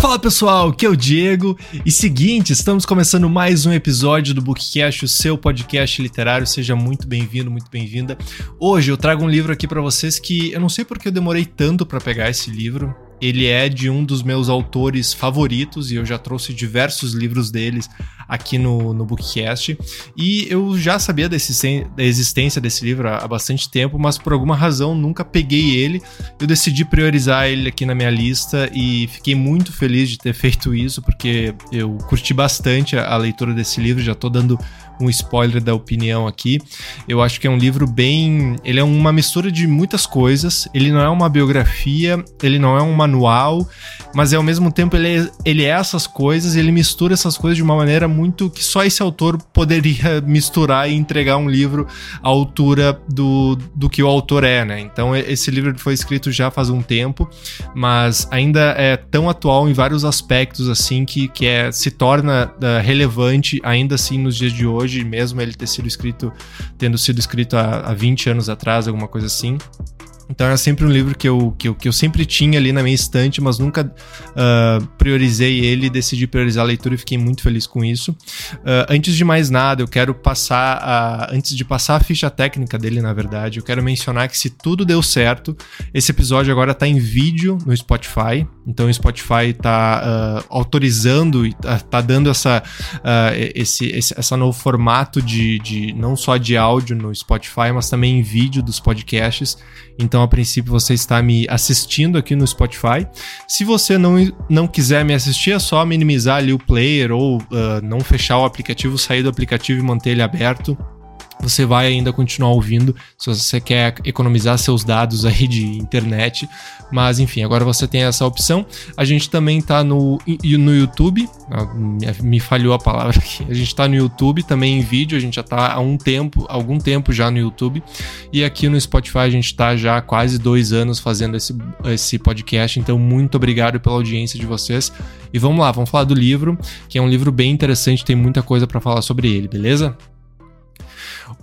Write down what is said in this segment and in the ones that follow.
Fala pessoal, aqui é o Diego. E seguinte, estamos começando mais um episódio do Bookcast, o seu podcast literário. Seja muito bem-vindo, muito bem-vinda. Hoje eu trago um livro aqui para vocês que eu não sei porque eu demorei tanto para pegar esse livro. Ele é de um dos meus autores favoritos e eu já trouxe diversos livros deles aqui no, no Bookcast. E eu já sabia da existência desse livro há bastante tempo, mas por alguma razão nunca peguei ele. Eu decidi priorizar ele aqui na minha lista e fiquei muito feliz de ter feito isso, porque eu curti bastante a, a leitura desse livro, já estou dando um spoiler da opinião aqui. Eu acho que é um livro bem. Ele é uma mistura de muitas coisas. Ele não é uma biografia, ele não é um manual, mas ao mesmo tempo ele é, ele é essas coisas, ele mistura essas coisas de uma maneira muito que só esse autor poderia misturar e entregar um livro à altura do, do que o autor é, né? Então esse livro foi escrito já faz um tempo, mas ainda é tão atual em vários aspectos assim que, que é, se torna uh, relevante ainda assim nos dias de hoje, mesmo ele ter sido escrito, tendo sido escrito há, há 20 anos atrás, alguma coisa assim. Então era sempre um livro que eu, que eu, que eu sempre tinha ali na minha estante, mas nunca uh, priorizei ele, decidi priorizar a leitura e fiquei muito feliz com isso. Uh, antes de mais nada, eu quero passar a, antes de passar a ficha técnica dele, na verdade, eu quero mencionar que se tudo deu certo, esse episódio agora está em vídeo no Spotify. Então o Spotify está uh, autorizando e está tá dando essa, esse, esse essa novo formato de, de não só de áudio no Spotify, mas também em vídeo dos podcasts. Então, a princípio, você está me assistindo aqui no Spotify. Se você não, não quiser me assistir, é só minimizar ali o player ou uh, não fechar o aplicativo, sair do aplicativo e manter ele aberto você vai ainda continuar ouvindo se você quer economizar seus dados aí de internet. Mas enfim, agora você tem essa opção. A gente também está no, no YouTube. Ah, me falhou a palavra aqui. A gente está no YouTube também em vídeo. A gente já está há um tempo, algum tempo já no YouTube. E aqui no Spotify a gente está já há quase dois anos fazendo esse, esse podcast. Então, muito obrigado pela audiência de vocês. E vamos lá, vamos falar do livro, que é um livro bem interessante, tem muita coisa para falar sobre ele, beleza?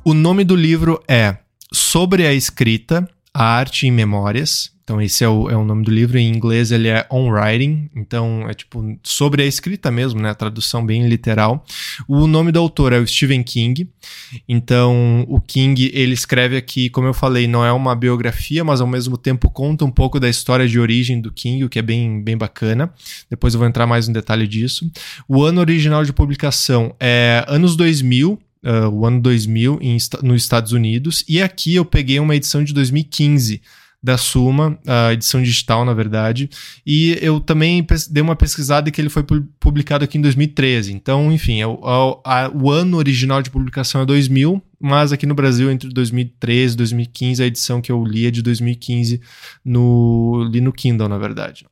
O nome do livro é Sobre a Escrita, a Arte em Memórias. Então, esse é o, é o nome do livro. Em inglês, ele é On Writing. Então, é tipo sobre a escrita mesmo, né? A tradução bem literal. O nome do autor é o Stephen King. Então, o King, ele escreve aqui, como eu falei, não é uma biografia, mas ao mesmo tempo conta um pouco da história de origem do King, o que é bem, bem bacana. Depois eu vou entrar mais no detalhe disso. O ano original de publicação é anos 2000 uh, o ano 2000 em, nos Estados Unidos. E aqui eu peguei uma edição de 2015 da Suma, a edição digital, na verdade. E eu também dei uma pesquisada que ele foi publicado aqui em 2013. Então, enfim, é o, a, o ano original de publicação é 2000, mas aqui no Brasil, entre 2013 e 2015, a edição que eu li é de 2015, no, li no Kindle, na verdade.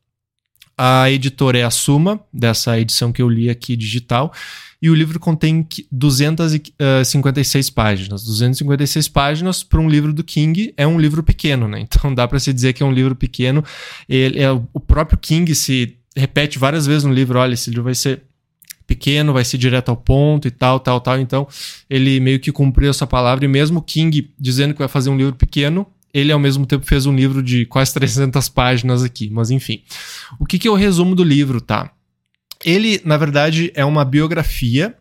A editora é a Suma, dessa edição que eu li aqui digital, e o livro contém 256 eh, páginas. 256 páginas para um livro do King é um livro pequeno, né? Então dá para se dizer que é um livro pequeno. Ele, é, o próprio King se repete várias vezes no livro: olha, esse livro vai ser pequeno, vai ser direto ao ponto e tal, tal, tal. Então, ele meio que cumpriu essa palavra. E mesmo King dizendo que vai fazer um livro pequeno, ele ao mesmo tempo fez um livro de quase 300 páginas aqui. Mas enfim, o que, que é o resumo do livro, tá? Ele, na verdade, é uma biografia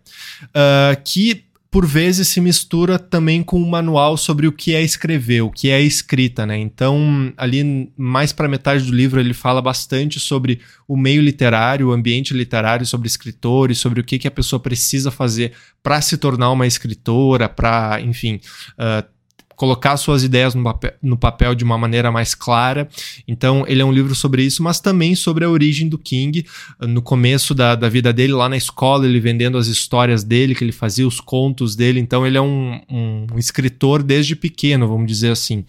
uh, que por vezes se mistura também com um manual sobre o que é escrever, o que é escrita, né? Então, ali mais para metade do livro ele fala bastante sobre o meio literário, o ambiente literário, sobre escritores, sobre o que, que a pessoa precisa fazer para se tornar uma escritora, para, enfim, uh, colocar suas ideias no papel, no papel, de uma maneira mais clara. Então, ele é um livro sobre isso, mas também sobre a origem do King, no começo da, da vida dele, lá na escola, ele vendendo as histórias dele, que ele fazia os contos dele. Então, ele é um, um, escritor desde pequeno, vamos dizer assim.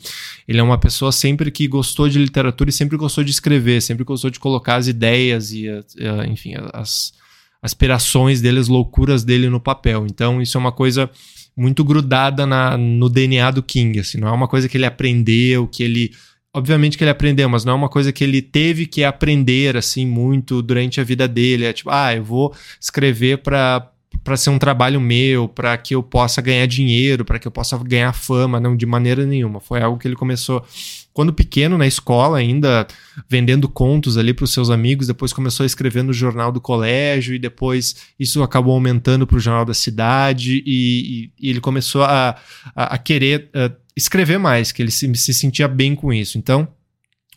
Ele é uma pessoa sempre que gostou de literatura e sempre gostou de escrever, sempre gostou de colocar as ideias e, enfim, as aspirações dele, as loucuras dele no papel. Então, isso é uma coisa muito grudada na, no DNA do King, assim, não é uma coisa que ele aprendeu, que ele obviamente que ele aprendeu, mas não é uma coisa que ele teve que aprender assim muito durante a vida dele, é tipo, ah, eu vou escrever para para ser um trabalho meu, para que eu possa ganhar dinheiro, para que eu possa ganhar fama, não de maneira nenhuma. Foi algo que ele começou quando pequeno na escola ainda vendendo contos ali para os seus amigos, depois começou a escrever no jornal do colégio e depois isso acabou aumentando para o jornal da cidade e, e, e ele começou a, a, a querer uh, escrever mais, que ele se, se sentia bem com isso. Então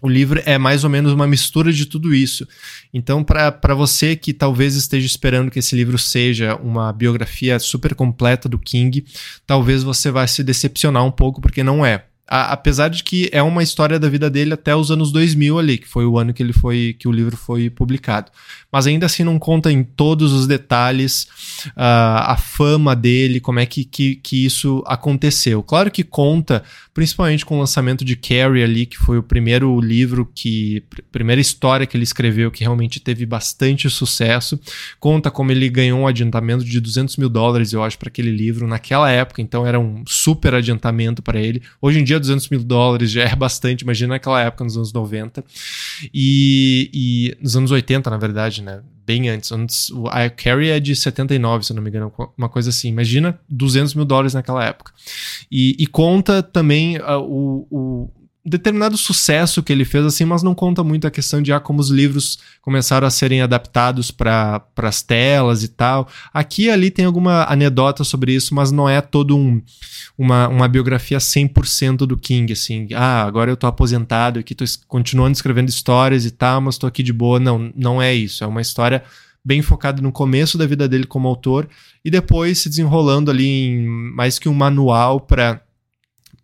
o livro é mais ou menos uma mistura de tudo isso. Então, para você que talvez esteja esperando que esse livro seja uma biografia super completa do King, talvez você vai se decepcionar um pouco, porque não é a, apesar de que é uma história da vida dele até os anos 2000 ali, que foi o ano que ele foi que o livro foi publicado. Mas ainda assim não conta em todos os detalhes uh, a fama dele, como é que, que, que isso aconteceu. Claro que conta, principalmente com o lançamento de Carrie ali, que foi o primeiro livro que primeira história que ele escreveu que realmente teve bastante sucesso. Conta como ele ganhou um adiantamento de 200 mil dólares, eu acho, para aquele livro naquela época, então era um super adiantamento para ele. Hoje em dia 200 mil dólares já é bastante, imagina naquela época, nos anos 90. E, e nos anos 80, na verdade, né? Bem antes. antes a Carrie é de 79, se não me engano, uma coisa assim. Imagina 200 mil dólares naquela época. E, e conta também uh, o, o determinado sucesso que ele fez, assim, mas não conta muito a questão de ah, como os livros começaram a serem adaptados para as telas e tal. Aqui e ali tem alguma anedota sobre isso, mas não é todo um, uma, uma biografia 100% do King, assim. Ah, agora eu tô aposentado aqui, tô continuando escrevendo histórias e tal, mas tô aqui de boa. Não, não é isso. É uma história bem focada no começo da vida dele como autor e depois se desenrolando ali em mais que um manual para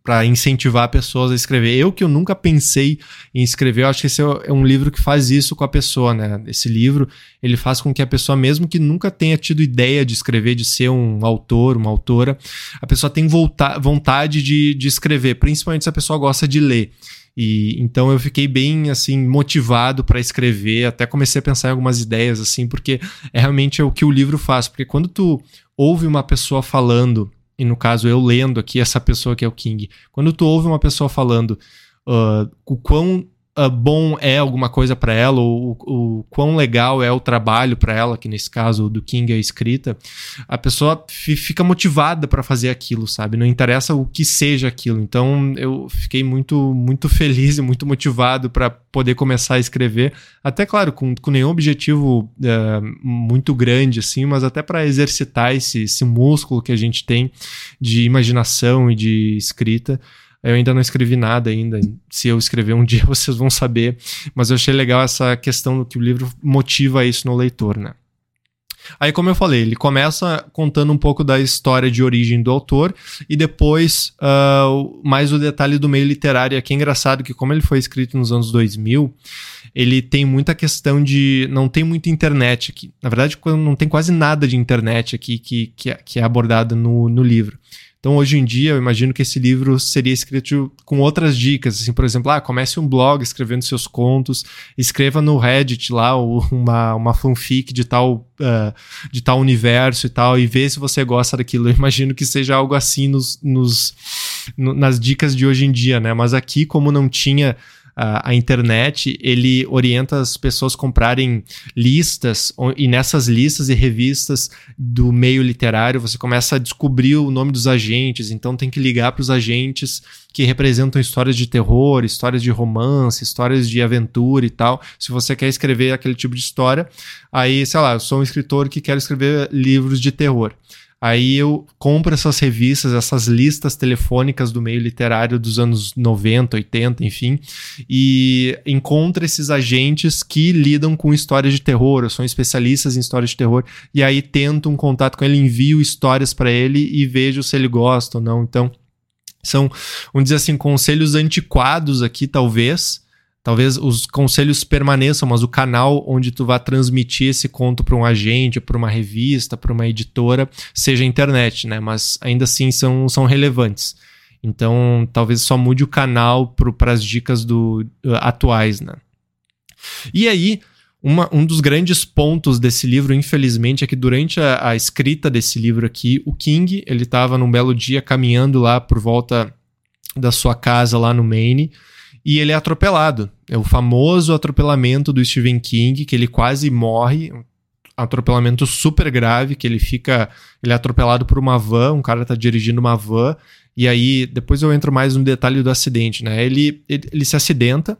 para incentivar pessoas a escrever. Eu que eu nunca pensei em escrever, eu acho que esse é um livro que faz isso com a pessoa, né? Esse livro, ele faz com que a pessoa, mesmo que nunca tenha tido ideia de escrever, de ser um autor, uma autora, a pessoa tem vontade de, de escrever, principalmente se a pessoa gosta de ler. E então eu fiquei bem assim motivado para escrever, até comecei a pensar em algumas ideias assim, porque é realmente é o que o livro faz, porque quando tu ouve uma pessoa falando e no caso eu lendo aqui essa pessoa que é o King, quando tu ouve uma pessoa falando uh, o quão uh, bom é alguma coisa para ela, ou o, quão legal é o trabalho para ela, que nesse caso do King é escrita, a pessoa fica motivada para fazer aquilo, sabe? Não interessa o que seja aquilo. Então eu fiquei muito, muito feliz e muito motivado para poder começar a escrever, até claro, com, com nenhum objetivo uh, muito grande assim, mas até para exercitar esse, esse músculo que a gente tem de imaginação e de escrita. Eu ainda não escrevi nada ainda. Se eu escrever um dia, vocês vão saber. Mas eu achei legal essa questão que o livro motiva isso no leitor, né? Aí, como eu falei, ele começa contando um pouco da história de origem do autor e depois uh, mais o detalhe do meio literário. Aqui é engraçado que, como ele foi escrito nos anos 2000, ele tem muita questão de. Não tem muita internet aqui. Na verdade, não tem quase nada de internet aqui que, que, é, que é abordado no, no livro. Então, hoje em dia, eu imagino que esse livro seria escrito com outras dicas, assim, por exemplo, ah, comece um blog escrevendo seus contos, escreva no Reddit lá uma, uma fanfic de tal, uh, de tal universo e tal, e vê se você gosta daquilo. Eu imagino que seja algo assim nos, nos, no, nas dicas de hoje em dia, né? Mas aqui, como não tinha a, internet, ele orienta as pessoas a comprarem listas, e nessas listas e revistas do meio literário, você começa a descobrir o nome dos agentes, então tem que ligar para os agentes que representam histórias de terror, histórias de romance, histórias de aventura e tal. Se você quer escrever aquele tipo de história, aí, sei lá, eu sou um escritor que quer escrever livros de terror. Aí eu compro essas revistas, essas listas telefônicas do meio literário dos anos 90, 80, enfim, e encontro esses agentes que lidam com histórias de terror, são especialistas em histórias de terror, e aí tento um contato com ele, envio histórias para ele e vejo se ele gosta ou não. Então, são, vamos dizer assim, conselhos antiquados aqui, talvez, Talvez os conselhos permaneçam, mas o canal onde tu vai transmitir esse conto para um agente, para uma revista, para uma editora, seja a internet, né? Mas ainda assim são, são relevantes. Então, talvez só mude o canal para as dicas do, uh, atuais, né? E aí, uma, um dos grandes pontos desse livro, infelizmente, é que durante a, a escrita desse livro aqui, o King, ele estava num belo dia caminhando lá por volta da sua casa lá no Maine, e ele é atropelado. É o famoso atropelamento do Stephen King, que ele quase morre. atropelamento super grave, que ele fica. Ele é atropelado por uma van, um cara tá dirigindo uma van, e aí, depois eu entro mais no detalhe do acidente, né? Ele, ele, ele se acidenta,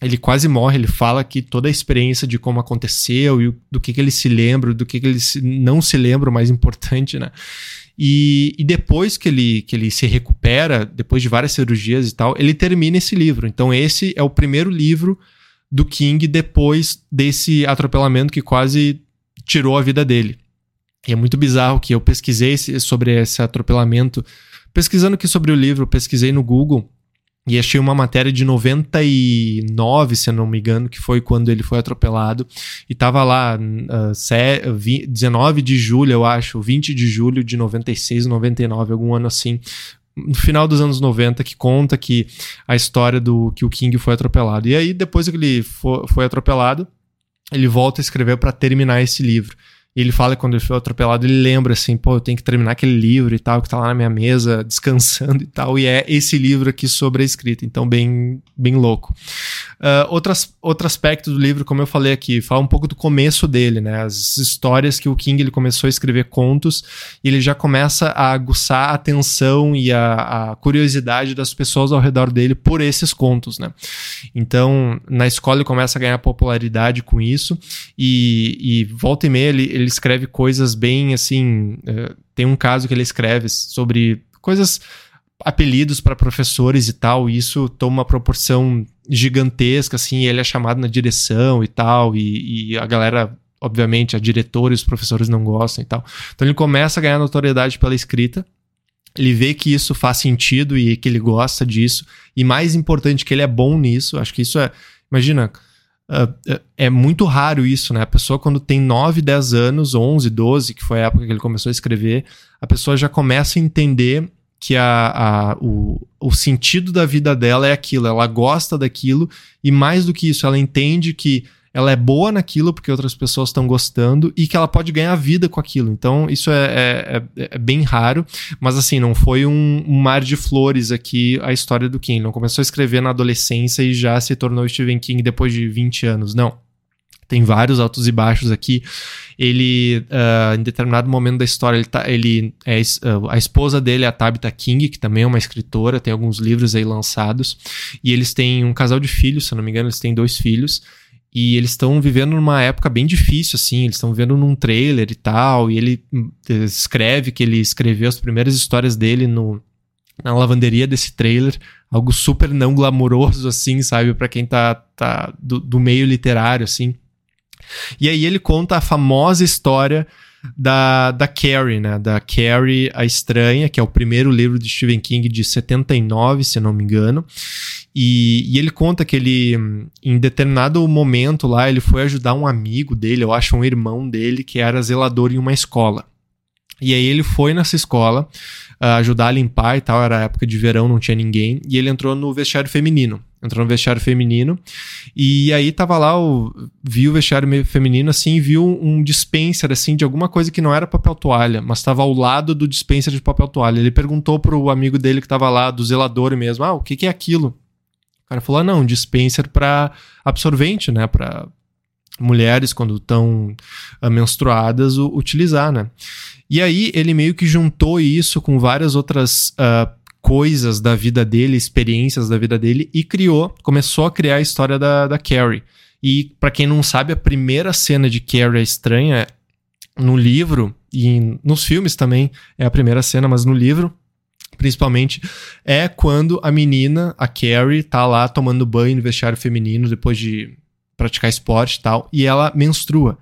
ele quase morre, ele fala que toda a experiência de como aconteceu e do que, que ele se lembra, do que, que ele se, não se lembra, o mais importante, né? E, e, depois que ele, que ele se recupera, depois de várias cirurgias e tal, ele termina esse livro. Então, esse é o primeiro livro do King depois desse atropelamento que quase tirou a vida dele. E é muito bizarro que eu pesquisei sobre esse atropelamento. Pesquisando aqui sobre o livro, pesquisei no Google e achei uma matéria de 99, se eu não me engano, que foi quando ele foi atropelado. E tava lá, uh, 19 de julho, eu acho, 20 de julho de 96, 99, algum ano assim. No final dos anos 90, que conta que a história do que o King foi atropelado. E aí, depois que ele foi, foi atropelado, ele volta a escrever para terminar esse livro. E ele fala que quando ele foi atropelado, ele lembra assim, pô, eu tenho que terminar aquele livro e tal, que tá lá na minha mesa, descansando e tal. E é esse livro aqui sobre a escrita. Então, bem, bem louco. Uh, outras, outro aspecto do livro, como eu falei aqui, fala um pouco do começo dele, né? As histórias que o King ele começou a escrever contos e ele já começa a aguçar a atenção e a, a curiosidade das pessoas ao redor dele por esses contos, né? Então, na escola ele começa a ganhar popularidade com isso e, e volta e meia ele, ele escreve coisas bem assim. Uh, tem um caso que ele escreve sobre coisas apelidos para professores e tal, e isso toma uma proporção gigantesca, assim, ele é chamado na direção e tal, e, e a galera, obviamente, a diretora e os professores não gostam e tal. Então ele começa a ganhar notoriedade pela escrita, ele vê que isso faz sentido e que ele gosta disso, e mais importante, que ele é bom nisso, acho que isso é, imagina, Uh, é muito raro isso, né? A pessoa, quando tem 9, 10 anos, 11, 12, que foi a época que ele começou a escrever, a pessoa já começa a entender que a, a, o, o sentido da vida dela é aquilo, ela gosta daquilo, e mais do que isso, ela entende que ela é boa naquilo porque outras pessoas estão gostando e que ela pode ganhar vida com aquilo. Então, isso é, é, é, é bem raro, mas assim, não foi um, um, mar de flores aqui a história do King. Não começou a escrever na adolescência e já se tornou Stephen King depois de 20 anos. Não. Tem vários altos e baixos aqui. Ele, uh, em determinado momento da história, ele, tá, ele é uh, a esposa dele é a Tabitha King, que também é uma escritora, tem alguns livros aí lançados. E eles têm um casal de filhos, se eu não me engano, eles têm dois filhos. E eles estão vivendo numa época bem difícil, assim. Eles estão vivendo num trailer e tal. E ele hum, escreve que ele escreveu as primeiras histórias dele no, na lavanderia desse trailer. Algo super não glamouroso, assim, sabe? para quem tá, tá do, do meio literário, assim. E aí ele conta a famosa história da, da Carrie, né? Da Carrie a Estranha, que é o primeiro livro de Stephen King de 79, se não me engano. E, e, ele conta que ele, em determinado momento lá, ele foi ajudar um amigo dele, eu acho um irmão dele, que era zelador em uma escola. E aí ele foi nessa escola uh, ajudar a limpar e tal, era época de verão, não tinha ninguém, e ele entrou no vestiário feminino entrou no vestiário feminino e aí tava lá, o, viu o vestiário feminino assim, viu um dispenser assim de alguma coisa que não era papel toalha, mas estava ao lado do dispenser de papel toalha. Ele perguntou pro amigo dele que tava lá, do zelador mesmo, ah, o que, que é aquilo? O cara falou, ah, não, dispenser para absorvente, né, para mulheres quando estão uh, menstruadas utilizar, né? E aí ele meio que juntou isso com várias outras uh, coisas da vida dele, experiências da vida dele e criou, começou a criar a história da, da Carrie. E para quem não sabe, a primeira cena de Carrie é estranha no livro e nos filmes também é a primeira cena, mas no livro principalmente é quando a menina, a Carrie, tá lá tomando banho no vestiário feminino depois de praticar esporte e tal, e ela menstrua.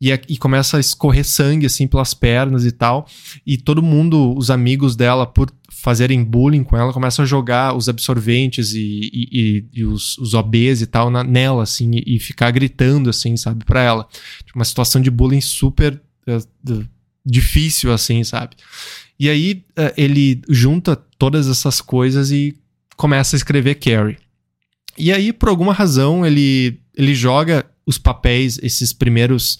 E, e, começa a escorrer sangue assim pelas pernas e tal. E todo mundo, os amigos dela, por fazerem bullying com ela, começam a jogar os absorventes e, e, e os, os OBs e tal na, nela, assim, e, ficar gritando, assim, sabe, pra ela. Tipo, uma situação de bullying super uh, difícil, assim, sabe? E aí uh, ele junta todas essas coisas e começa a escrever Carrie. E aí, por alguma razão, ele, ele joga os papéis, esses primeiros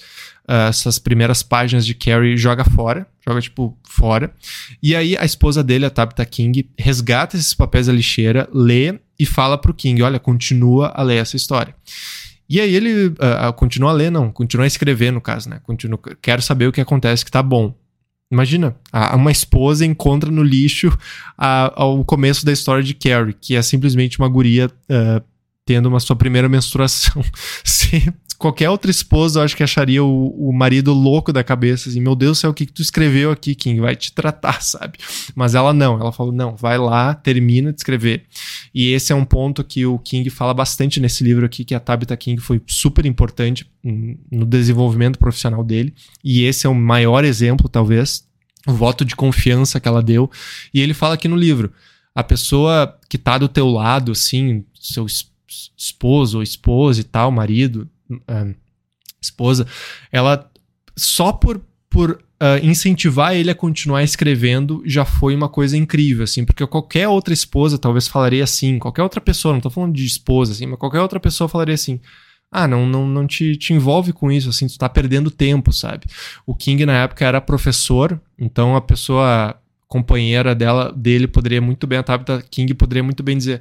uh, essas primeiras páginas de Carrie joga fora, joga tipo fora. E aí a esposa dele, a Tabitha King, resgata esses papéis da lixeira, lê e fala pro King: olha, continua a ler essa história. E aí ele uh, continua a ler, não, continua a escrever, no caso, né? Continua, quero saber o que acontece que tá bom. Imagina, uma esposa encontra no lixo a, ao começo da história de Carrie, que é simplesmente uma guria uh, tendo uma sua primeira menstruação. Se qualquer outra esposa, eu acho que acharia o, o marido louco da cabeça, assim, meu Deus do céu, o que, que tu escreveu aqui, King? Vai te tratar, sabe? Mas ela não, ela falou, não, vai lá, termina de escrever. E esse é um ponto que o King fala bastante nesse livro aqui, que a Tabitha King foi super importante no desenvolvimento profissional dele. E esse é o maior exemplo, talvez, o voto de confiança que ela deu. E ele fala aqui no livro, a pessoa que tá do teu lado, assim, seu esposo ou esposa e tal, marido, uh, esposa, ela só por, por uh, incentivar ele a continuar escrevendo já foi uma coisa incrível, assim, porque qualquer outra esposa talvez falaria assim, qualquer outra pessoa, não tô falando de esposa, assim, mas qualquer outra pessoa falaria assim. Ah, não, não, não te, te envolve com isso, assim, tu tá perdendo tempo, sabe? O King na época era professor, então a pessoa companheira dela, dele poderia muito bem, a Tabitha King poderia muito bem dizer: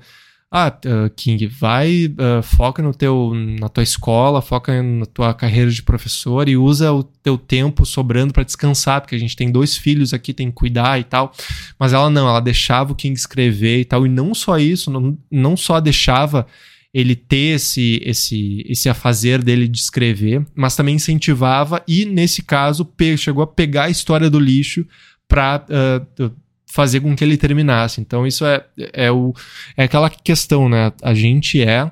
ah, uh, King, vai, uh, foca no teu, na tua escola, foca na tua carreira de professor e usa o teu tempo sobrando para descansar, porque a gente tem dois filhos aqui, tem que cuidar e tal. Mas ela não, ela deixava o King escrever e tal. E não só isso, não, não só deixava ele ter esse, esse, esse afazer dele de escrever, mas também incentivava e, nesse caso, chegou a pegar a história do lixo para uh, fazer com que ele terminasse. Então isso é, é, o, é aquela questão, né? A gente é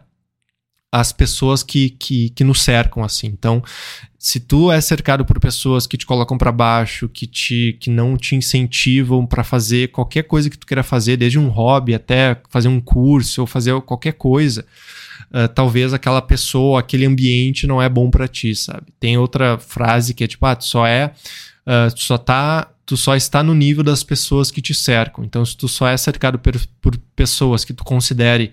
as pessoas que, que, que nos cercam assim. Então, se tu é cercado por pessoas que te colocam para baixo, que te que não te incentivam para fazer qualquer coisa que tu queira fazer, desde um hobby até fazer um curso ou fazer qualquer coisa, uh, talvez aquela pessoa, aquele ambiente não é bom para ti, sabe? Tem outra frase que é tipo, ah, tu só é, uh, tu só tá tu só está no nível das pessoas que te cercam. Então, se tu só é cercado por, por pessoas que tu considere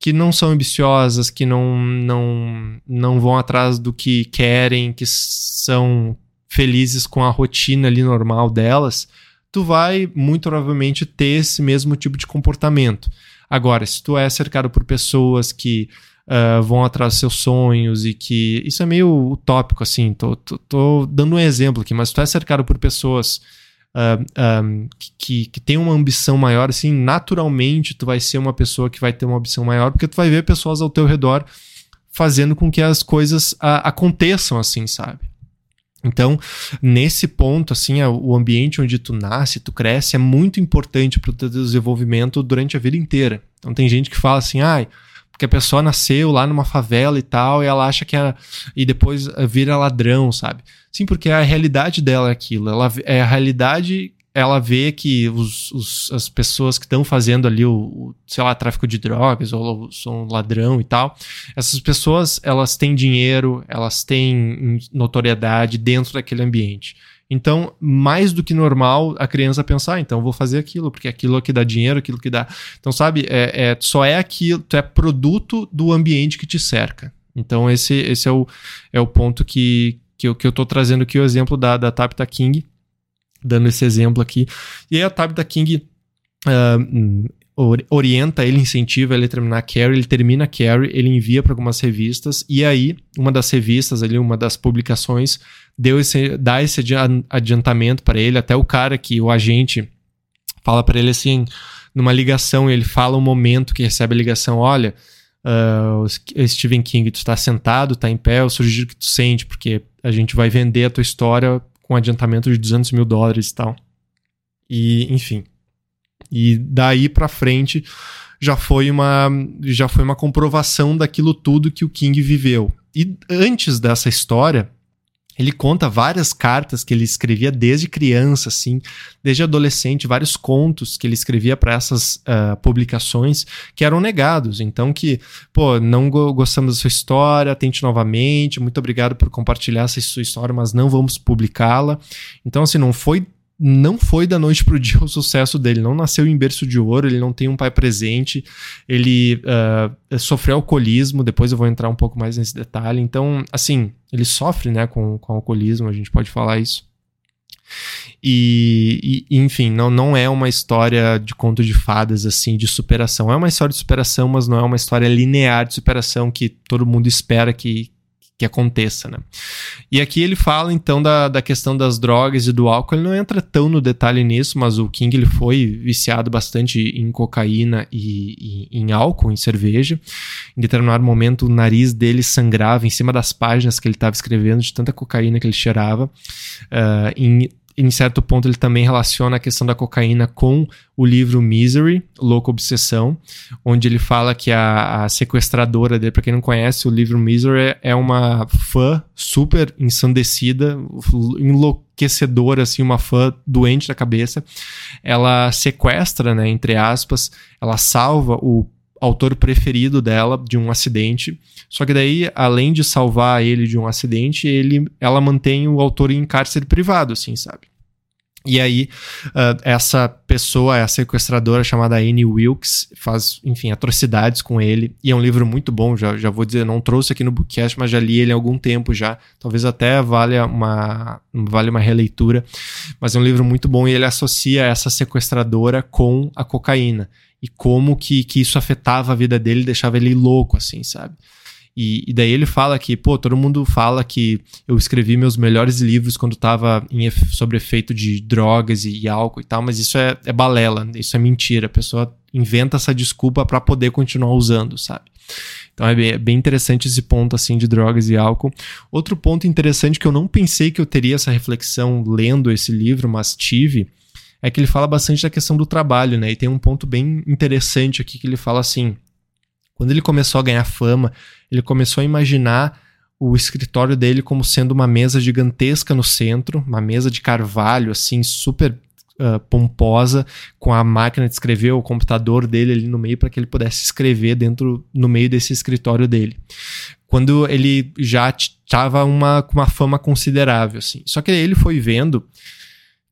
que não são ambiciosas, que não, não, não vão atrás do que querem, que são felizes com a rotina ali normal delas, tu vai muito provavelmente ter esse mesmo tipo de comportamento. Agora, se tu é cercado por pessoas que uh, vão atrás dos seus sonhos e que. Isso é meio utópico, assim, tô, tô, tô dando um exemplo aqui, mas tu é cercado por pessoas uh, um, que, que tem uma ambição maior, assim, naturalmente tu vai ser uma pessoa que vai ter uma ambição maior, porque tu vai ver pessoas ao teu redor fazendo com que as coisas uh, aconteçam, assim, sabe? Então, nesse ponto, assim, o ambiente onde tu nasce, tu cresce, é muito importante para o teu desenvolvimento durante a vida inteira. Então, tem gente que fala assim, ai, ah, porque a pessoa nasceu lá numa favela e tal, e ela acha que é. E depois vira ladrão, sabe? Sim, porque a realidade dela é aquilo. Ela, é a realidade, ela vê que os, os as pessoas que estão fazendo ali o, o, sei lá, tráfico de drogas ou são ladrão e tal, essas pessoas, elas têm dinheiro, elas têm notoriedade dentro daquele ambiente. Então, mais do que normal, a criança pensar, então vou fazer aquilo, porque aquilo que dá dinheiro, aquilo que dá. Então, sabe, é, é, só é aquilo, tu é produto do ambiente que te cerca. Então, esse, esse é, o, é o ponto que, que, eu, que eu tô trazendo aqui, o exemplo da, da Tabitha King, dando esse exemplo aqui. E aí a Tabitha King uh, orienta ele, incentiva ele a terminar Carrie, ele termina Carrie, ele envia para algumas revistas, e aí, uma das revistas ali, uma das publicações, deu esse, dá esse adiantamento para ele, até o cara que o agente fala para ele assim, numa ligação, ele fala o um momento que recebe a ligação, olha, uh, Stephen King, tu está sentado, está em pé, eu sugiro que tu sente, porque a gente vai vender a tua história com adiantamento de 200 mil dólares e tal. E, enfim. E daí para frente já foi uma já foi uma comprovação daquilo tudo que o King viveu. E antes dessa história, ele conta várias cartas que ele escrevia desde criança, assim, desde adolescente, vários contos que ele escrevia para essas uh, publicações que eram negados. Então, que, pô, não go gostamos da sua história, tente novamente, muito obrigado por compartilhar essa sua história, mas não vamos publicá-la. Então, assim, não foi não foi da noite pro dia o sucesso dele. Não nasceu em berço de ouro, ele não tem um pai presente, ele uh, sofreu alcoolismo. Depois eu vou entrar um pouco mais nesse detalhe. Então, assim, ele sofre né, com, com alcoolismo, a gente pode falar isso. E, e, enfim, não, não é uma história de conto de fadas, assim, de superação. É uma história de superação, mas não é uma história linear de superação que todo mundo espera que, que aconteça, né? E aqui ele fala então da, da questão das drogas e do álcool. Ele não entra tão no detalhe nisso, mas o King ele foi viciado bastante em cocaína e, e em álcool, em cerveja. Em determinado momento, o nariz dele sangrava em cima das páginas que ele estava escrevendo, de tanta cocaína que ele cheirava. Uh, em em certo ponto ele também relaciona a questão da cocaína com o livro Misery, Louca Obsessão, onde ele fala que a, a sequestradora dele, para quem não conhece, o livro Misery é uma fã super ensandecida, enlouquecedora, assim, uma fã doente da cabeça. Ela sequestra, né, entre aspas, ela salva o autor preferido dela de um acidente. Só que daí, além de salvar ele de um acidente, ele, ela mantém o autor em cárcere privado, assim, sabe? E aí, uh, essa pessoa, essa sequestradora chamada Annie Wilkes, faz, enfim, atrocidades com ele. E é um livro muito bom, já, já vou dizer, não trouxe aqui no Bookcast, mas já li ele há algum tempo já. Talvez até valha uma, vale uma releitura. Mas é um livro muito bom e ele associa essa sequestradora com a cocaína. E como que, que isso afetava a vida dele, deixava ele louco, assim, sabe? E, e, daí ele fala que, pô, todo mundo fala que eu escrevi meus melhores livros quando tava em, sobre efeito de drogas e, e, álcool e tal, mas isso é, é balela, isso é mentira. A pessoa inventa essa desculpa para poder continuar usando, sabe? Então é bem, é bem, interessante esse ponto assim de drogas e álcool. Outro ponto interessante que eu não pensei que eu teria essa reflexão lendo esse livro, mas tive, é que ele fala bastante da questão do trabalho, né? E tem um ponto bem interessante aqui que ele fala assim: quando ele começou a ganhar fama, ele começou a imaginar o escritório dele como sendo uma mesa gigantesca no centro, uma mesa de carvalho, assim, super uh, pomposa, com a máquina de escrever, o computador dele ali no meio, para que ele pudesse escrever dentro, no meio desse escritório dele. Quando ele já estava uma, com uma fama considerável, assim. Só que ele foi vendo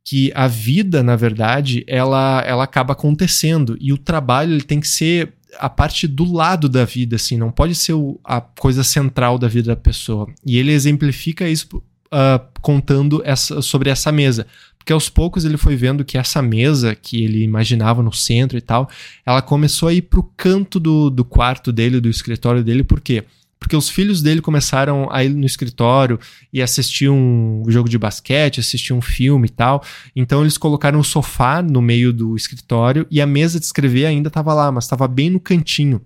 que a vida, na verdade, ela, ela acaba acontecendo e o trabalho ele tem que ser a parte do lado da vida, assim, não pode ser o, a coisa central da vida da pessoa. E ele exemplifica isso uh, contando essa, sobre essa mesa. Porque aos poucos ele foi vendo que essa mesa que ele imaginava no centro e tal, ela começou a ir pro canto do, do quarto dele, do escritório dele, por quê? Porque porque os filhos dele começaram a ir no escritório e assistir um jogo de basquete, assistir um filme e tal. Então eles colocaram o sofá no meio do escritório e a mesa de escrever ainda estava lá, mas estava bem no cantinho.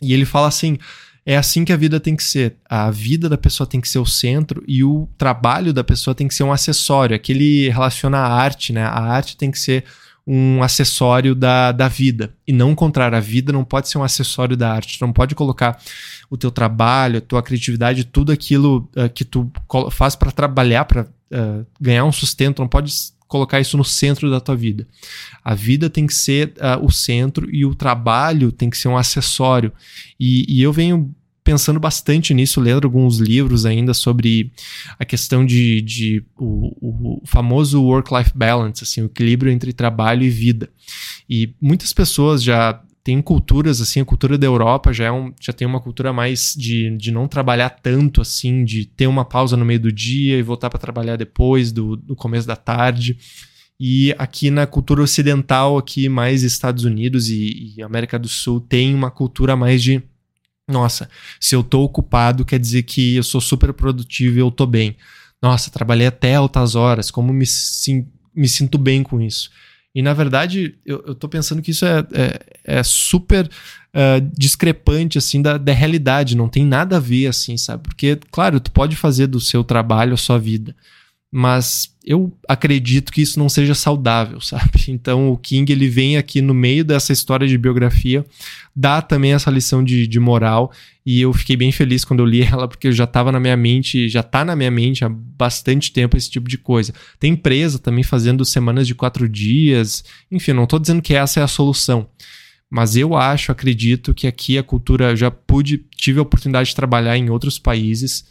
E ele fala assim: é assim que a vida tem que ser. A vida da pessoa tem que ser o centro e o trabalho da pessoa tem que ser um acessório. Aquele relaciona à arte, né? A arte tem que ser um acessório da, da vida. E não o contrário, a vida não pode ser um acessório da arte. Tu não pode colocar o teu trabalho, a tua criatividade, tudo aquilo uh, que tu faz para trabalhar, para uh, eh, ganhar um sustento, não pode colocar isso no centro da tua vida. A vida tem que ser uh, o centro e o trabalho tem que ser um acessório. E, e eu venho pensando bastante nisso, lendo alguns livros ainda sobre a questão de, de o, o famoso work-life balance, assim, o equilíbrio entre trabalho e vida. E muitas pessoas já têm culturas, assim, a cultura da Europa já, é um, já tem uma cultura mais de, de não trabalhar tanto, assim, de ter uma pausa no meio do dia e voltar para trabalhar depois do, do começo da tarde. E aqui na cultura ocidental, aqui mais Estados Unidos e, e América do Sul, tem uma cultura mais de nossa, se eu tô ocupado, quer dizer que eu sou super produtivo e eu tô bem. Nossa, trabalhei até altas horas, como me, sim, me sinto bem com isso. E na verdade, eu, eu tô pensando que isso é, é, é super uh, discrepante, assim, da, da realidade. Não tem nada a ver, assim, sabe? Porque, claro, tu pode fazer do seu trabalho a sua vida mas eu acredito que isso não seja saudável, sabe? Então o King ele vem aqui no meio dessa história de biografia, dá também essa lição de, de moral e eu fiquei bem feliz quando eu li ela porque já estava na minha mente, já está na minha mente há bastante tempo esse tipo de coisa. Tem empresa também fazendo semanas de quatro dias, enfim, não estou dizendo que essa é a solução. Mas eu acho, acredito que aqui a cultura, já pude, tive a oportunidade de trabalhar em outros países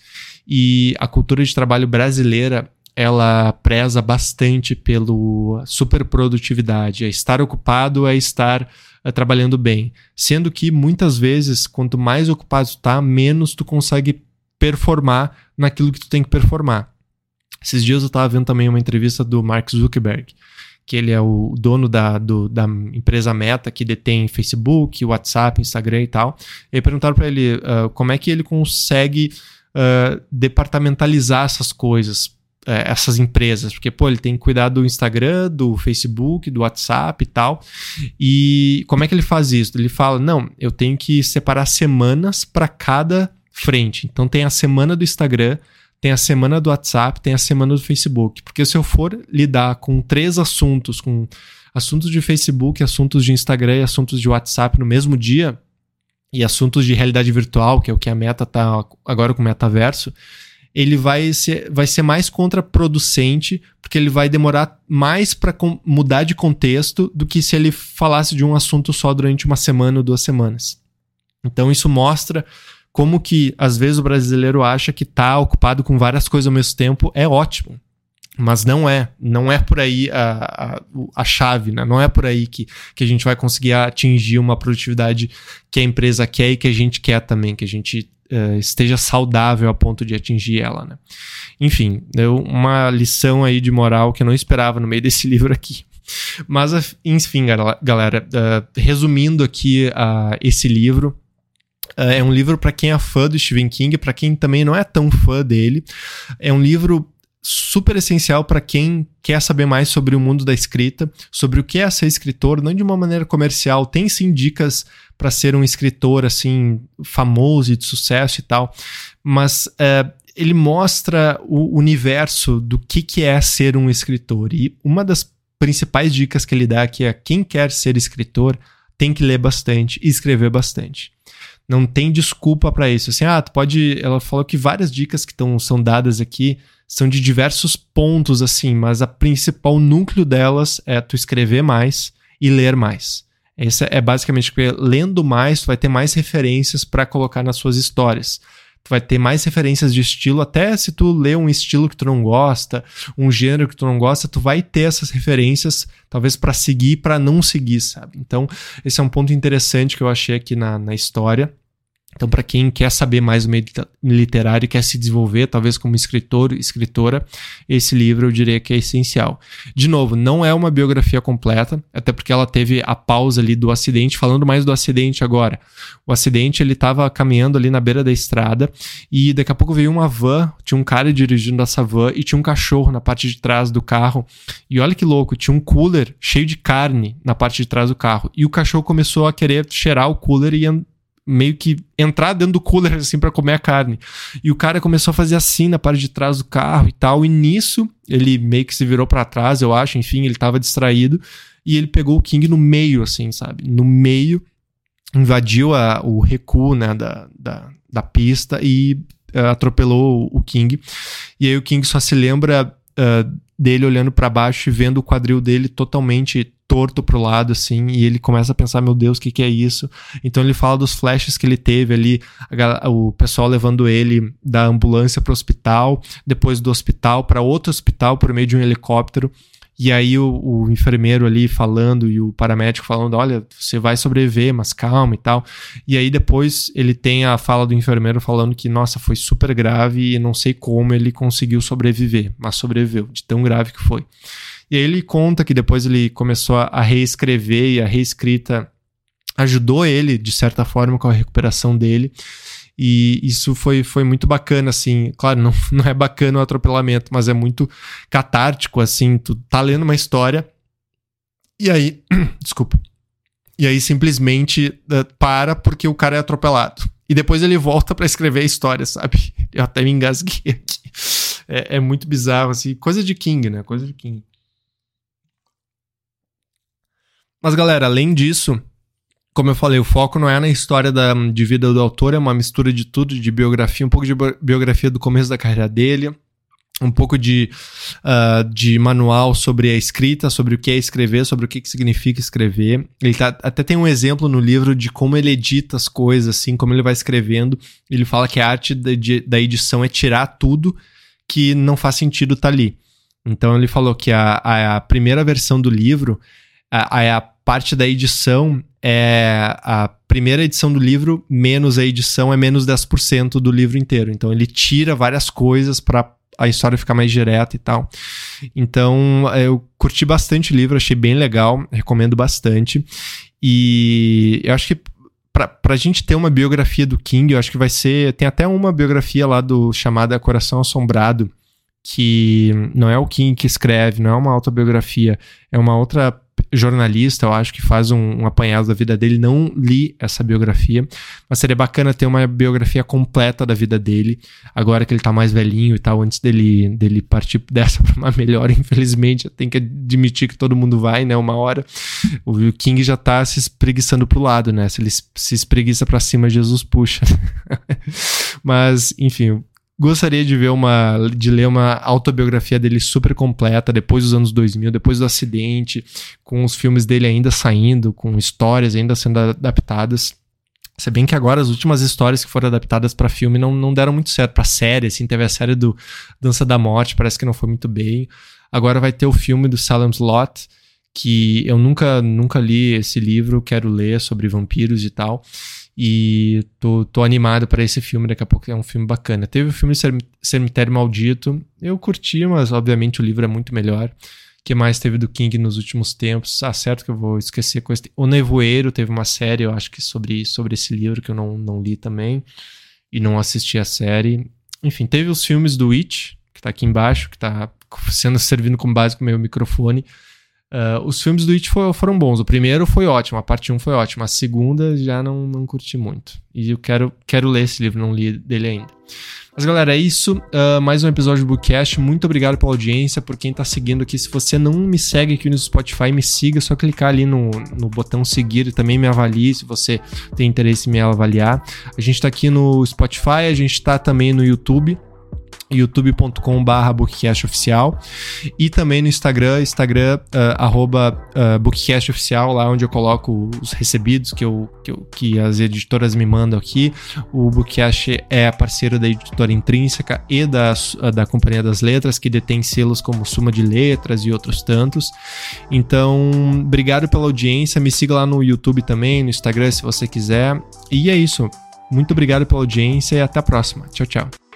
e a cultura de trabalho brasileira ela preza bastante pelo superprodutividade. É estar ocupado é estar é, trabalhando bem. Sendo que muitas vezes, quanto mais ocupado tu tá, menos tu consegue performar naquilo que tu tem que performar. Esses dias eu estava vendo também uma entrevista do Mark Zuckerberg, que ele é o dono da, do, da empresa Meta, que detém Facebook, WhatsApp, Instagram e tal. E perguntaram para ele uh, como é que ele consegue uh, departamentalizar essas coisas, uh, essas empresas, porque, pô, ele tem que cuidar do Instagram, do Facebook, do WhatsApp e tal. E como é que ele faz isso? Ele fala: não, eu tenho que separar semanas para cada frente. Então tem a semana do Instagram, tem a semana do WhatsApp, tem a semana do Facebook. Porque se eu for lidar com três assuntos, com assuntos de Facebook, assuntos de Instagram e assuntos de WhatsApp no mesmo dia, e assuntos de realidade virtual, que é o que a Meta tá agora com o metaverso, ele vai ser, vai ser mais contraproducente, porque ele vai demorar mais para mudar de contexto do que se ele falasse de um assunto só durante uma semana ou duas semanas. Então isso mostra como que às vezes o brasileiro acha que tá ocupado com várias coisas ao mesmo tempo é ótimo. Mas não é, não é por aí a, a, a, chave, né? Não é por aí que, que a gente vai conseguir atingir uma produtividade que a empresa quer e que a gente quer também, que a gente uh, esteja saudável a ponto de atingir ela, né? Enfim, deu uma lição aí de moral que eu não esperava no meio desse livro aqui. Mas, enfim, galera, uh, resumindo aqui uh, esse livro, Uh, é um livro para quem é fã do Stephen King, para quem também não é tão fã dele. É um livro super essencial para quem quer saber mais sobre o mundo da escrita, sobre o que é ser escritor, não de uma maneira comercial. Tem sim dicas para ser um escritor assim famoso e de sucesso e tal, mas uh, ele mostra o universo do que, que é ser um escritor. E uma das principais dicas que ele dá aqui é quem quer ser escritor tem que ler bastante e escrever bastante. Não tem desculpa para isso. Assim, ah, tu pode. Ela falou que várias dicas que tão, são dadas aqui são de diversos pontos, assim, mas a principal núcleo delas é tu escrever mais e ler mais. Esse é basicamente porque lendo mais, tu vai ter mais referências para colocar nas suas histórias. Tu vai ter mais referências de estilo, até se tu lê um estilo que tu não gosta, um gênero que tu não gosta, tu vai ter essas referências, talvez para seguir, para não seguir, sabe? Então, esse é um ponto interessante que eu achei aqui na, na história. Então, para quem quer saber mais do meio literário e quer se desenvolver, talvez como escritor, escritora, esse livro eu diria que é essencial. De novo, não é uma biografia completa, até porque ela teve a pausa ali do acidente, falando mais do acidente agora. O acidente, ele estava caminhando ali na beira da estrada e daqui a pouco veio uma van, tinha um cara dirigindo essa van e tinha um cachorro na parte de trás do carro. E olha que louco, tinha um cooler cheio de carne na parte de trás do carro. E o cachorro começou a querer cheirar o cooler e meio que entrar dentro do cooler assim para comer a carne. E o cara começou a fazer assim na parte de trás do carro e tal. E nisso ele meio que se virou para trás, eu acho, enfim, ele tava distraído e ele pegou o King no meio assim, sabe? No meio invadiu a, o recuo, né, da, da, da pista e uh, atropelou o King. E aí o King só se lembra uh, dele olhando para baixo e vendo o quadril dele totalmente torto pro lado, assim, e ele começa a pensar, meu Deus, o que, que é isso? Então ele fala dos flashes que ele teve ali, a, o pessoal levando ele da ambulância pro hospital, depois do hospital para outro hospital por meio de um helicóptero, e aí o, o, enfermeiro ali falando e o paramédico falando, olha, você vai sobreviver, mas calma e tal. E aí depois ele tem a fala do enfermeiro falando que, nossa, foi super grave e não sei como ele conseguiu sobreviver, mas sobreviveu, de tão grave que foi. E aí ele conta que depois ele começou a reescrever e a reescrita ajudou ele, de certa forma, com a recuperação dele. E isso foi, foi muito bacana, assim. Claro, não, não é bacana o atropelamento, mas é muito catártico, assim. Tu tá lendo uma história e aí. desculpa. E aí simplesmente uh, para porque o cara é atropelado. E depois ele volta para escrever a história, sabe? Eu até me engasguei aqui. É, é muito bizarro, assim. Coisa de King, né? Coisa de King. Mas, galera, além disso, como eu falei, o foco não é na história da, de vida do autor, é uma mistura de tudo, de biografia, um pouco de biografia do começo da carreira dele, um pouco de, uh, de manual sobre a escrita, sobre o que é escrever, sobre o que, que significa escrever. Ele tá, até tem um exemplo no livro de como ele edita as coisas, assim, como ele vai escrevendo. Ele fala que a arte da, da edição é tirar tudo que não faz sentido estar tá ali. Então ele falou que a, a, a primeira versão do livro a, a parte da edição é a primeira edição do livro menos a edição é menos 10% do livro inteiro. Então ele tira várias coisas para a história ficar mais direta e tal. Então, eu curti bastante o livro, achei bem legal, recomendo bastante. E eu acho que pra, pra gente ter uma biografia do King, eu acho que vai ser. Tem até uma biografia lá do chamada Coração Assombrado, que não é o King que escreve, não é uma autobiografia, é uma outra jornalista, eu acho que faz um, um, apanhado da vida dele. Não li essa biografia, mas seria bacana ter uma biografia completa da vida dele, agora que ele tá mais velhinho e tal, antes dele, dele partir dessa pra uma melhor. Infelizmente, tenho que admitir que todo mundo vai, né? Uma hora. O King já tá se espreguiçando pro lado, né? Se ele se espreguiça pra cima, Jesus puxa. mas, enfim, gostaria de ver uma de ler uma autobiografia dele super completa depois dos anos 2000, depois do acidente, com os filmes dele ainda saindo, com histórias ainda sendo adaptadas. Se bem que agora as últimas histórias que foram adaptadas para filme não, não deram muito certo para série, assim, teve a série do Dança da Morte, parece que não foi muito bem. Agora vai ter o filme do Salem's Lot, que eu nunca nunca li esse livro, quero ler sobre vampiros e tal. E tô, tô animado para esse filme, daqui a pouco é um filme bacana. Teve o filme Cemitério Maldito, eu curti, mas obviamente o livro é muito melhor. O que mais teve do King nos últimos tempos? Ah, certo que eu vou esquecer coisa. O Nevoeiro teve uma série, eu acho que sobre, sobre esse livro que eu não, não li também. E não assisti a série. Enfim, teve os filmes do Witch, que tá aqui embaixo, que tá sendo servindo como base com o meu microfone. Uh, os filmes do It foi, foram bons. O primeiro foi ótimo, a parte 1 foi ótima. A segunda já não, não curti muito. E eu quero, quero ler esse livro, não li dele ainda. Mas galera, é isso. Uh, mais um episódio do Bookcast. Muito obrigado pela audiência, por quem tá seguindo aqui. Se você não me segue aqui no Spotify, me siga. É só clicar ali no, no botão seguir e também me avalie se você tem interesse em me avaliar. A gente tá aqui no Spotify, a gente tá também no YouTube youtube.com/barra bookcastoficial e também no Instagram, Instagram uh, arroba uh, bookcastoficial, lá onde eu coloco os recebidos que, eu, que, eu, que as editoras me mandam aqui. O Bookcast é parceiro da editora Intrínseca e da, da Companhia das Letras, que detém selos como Suma de Letras e outros tantos. Então, obrigado pela audiência, me siga lá no YouTube também, no Instagram se você quiser. E é isso. Muito obrigado pela audiência e até a próxima. Tchau, tchau.